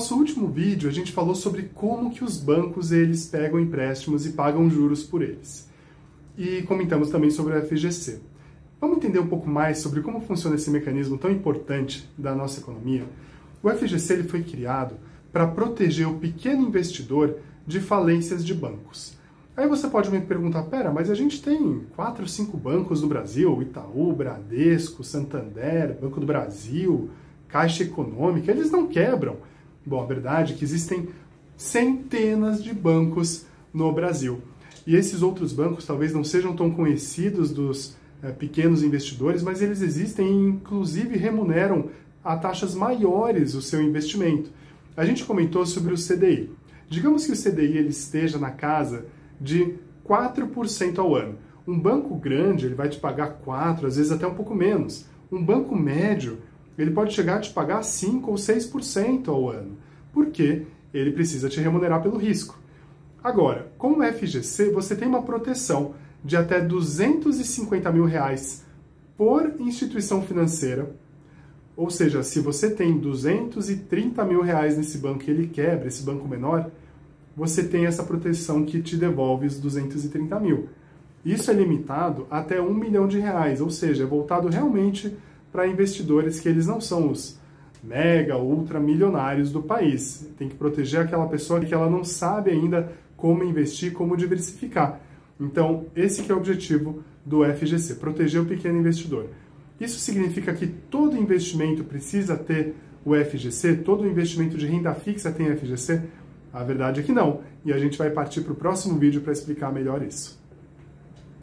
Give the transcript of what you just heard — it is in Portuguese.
nosso último vídeo, a gente falou sobre como que os bancos eles pegam empréstimos e pagam juros por eles. E comentamos também sobre o FGC. Vamos entender um pouco mais sobre como funciona esse mecanismo tão importante da nossa economia? O FGC ele foi criado para proteger o pequeno investidor de falências de bancos. Aí você pode me perguntar, pera, mas a gente tem quatro, cinco bancos no Brasil, Itaú, Bradesco, Santander, Banco do Brasil, Caixa Econômica, eles não quebram. Bom, a verdade é que existem centenas de bancos no Brasil. E esses outros bancos talvez não sejam tão conhecidos dos é, pequenos investidores, mas eles existem e inclusive remuneram a taxas maiores o seu investimento. A gente comentou sobre o CDI. Digamos que o CDI ele esteja na casa de 4% ao ano. Um banco grande ele vai te pagar 4, às vezes até um pouco menos. Um banco médio ele pode chegar a te pagar 5 ou 6% ao ano, porque ele precisa te remunerar pelo risco. Agora, com o FGC, você tem uma proteção de até 250 mil reais por instituição financeira. Ou seja, se você tem 230 mil reais nesse banco e ele quebra, esse banco menor, você tem essa proteção que te devolve os 230 mil. Isso é limitado até um milhão de reais, ou seja, é voltado realmente para investidores que eles não são os mega, ultra milionários do país. Tem que proteger aquela pessoa que ela não sabe ainda como investir, como diversificar. Então, esse que é o objetivo do FGC, proteger o pequeno investidor. Isso significa que todo investimento precisa ter o FGC? Todo investimento de renda fixa tem FGC? A verdade é que não. E a gente vai partir para o próximo vídeo para explicar melhor isso.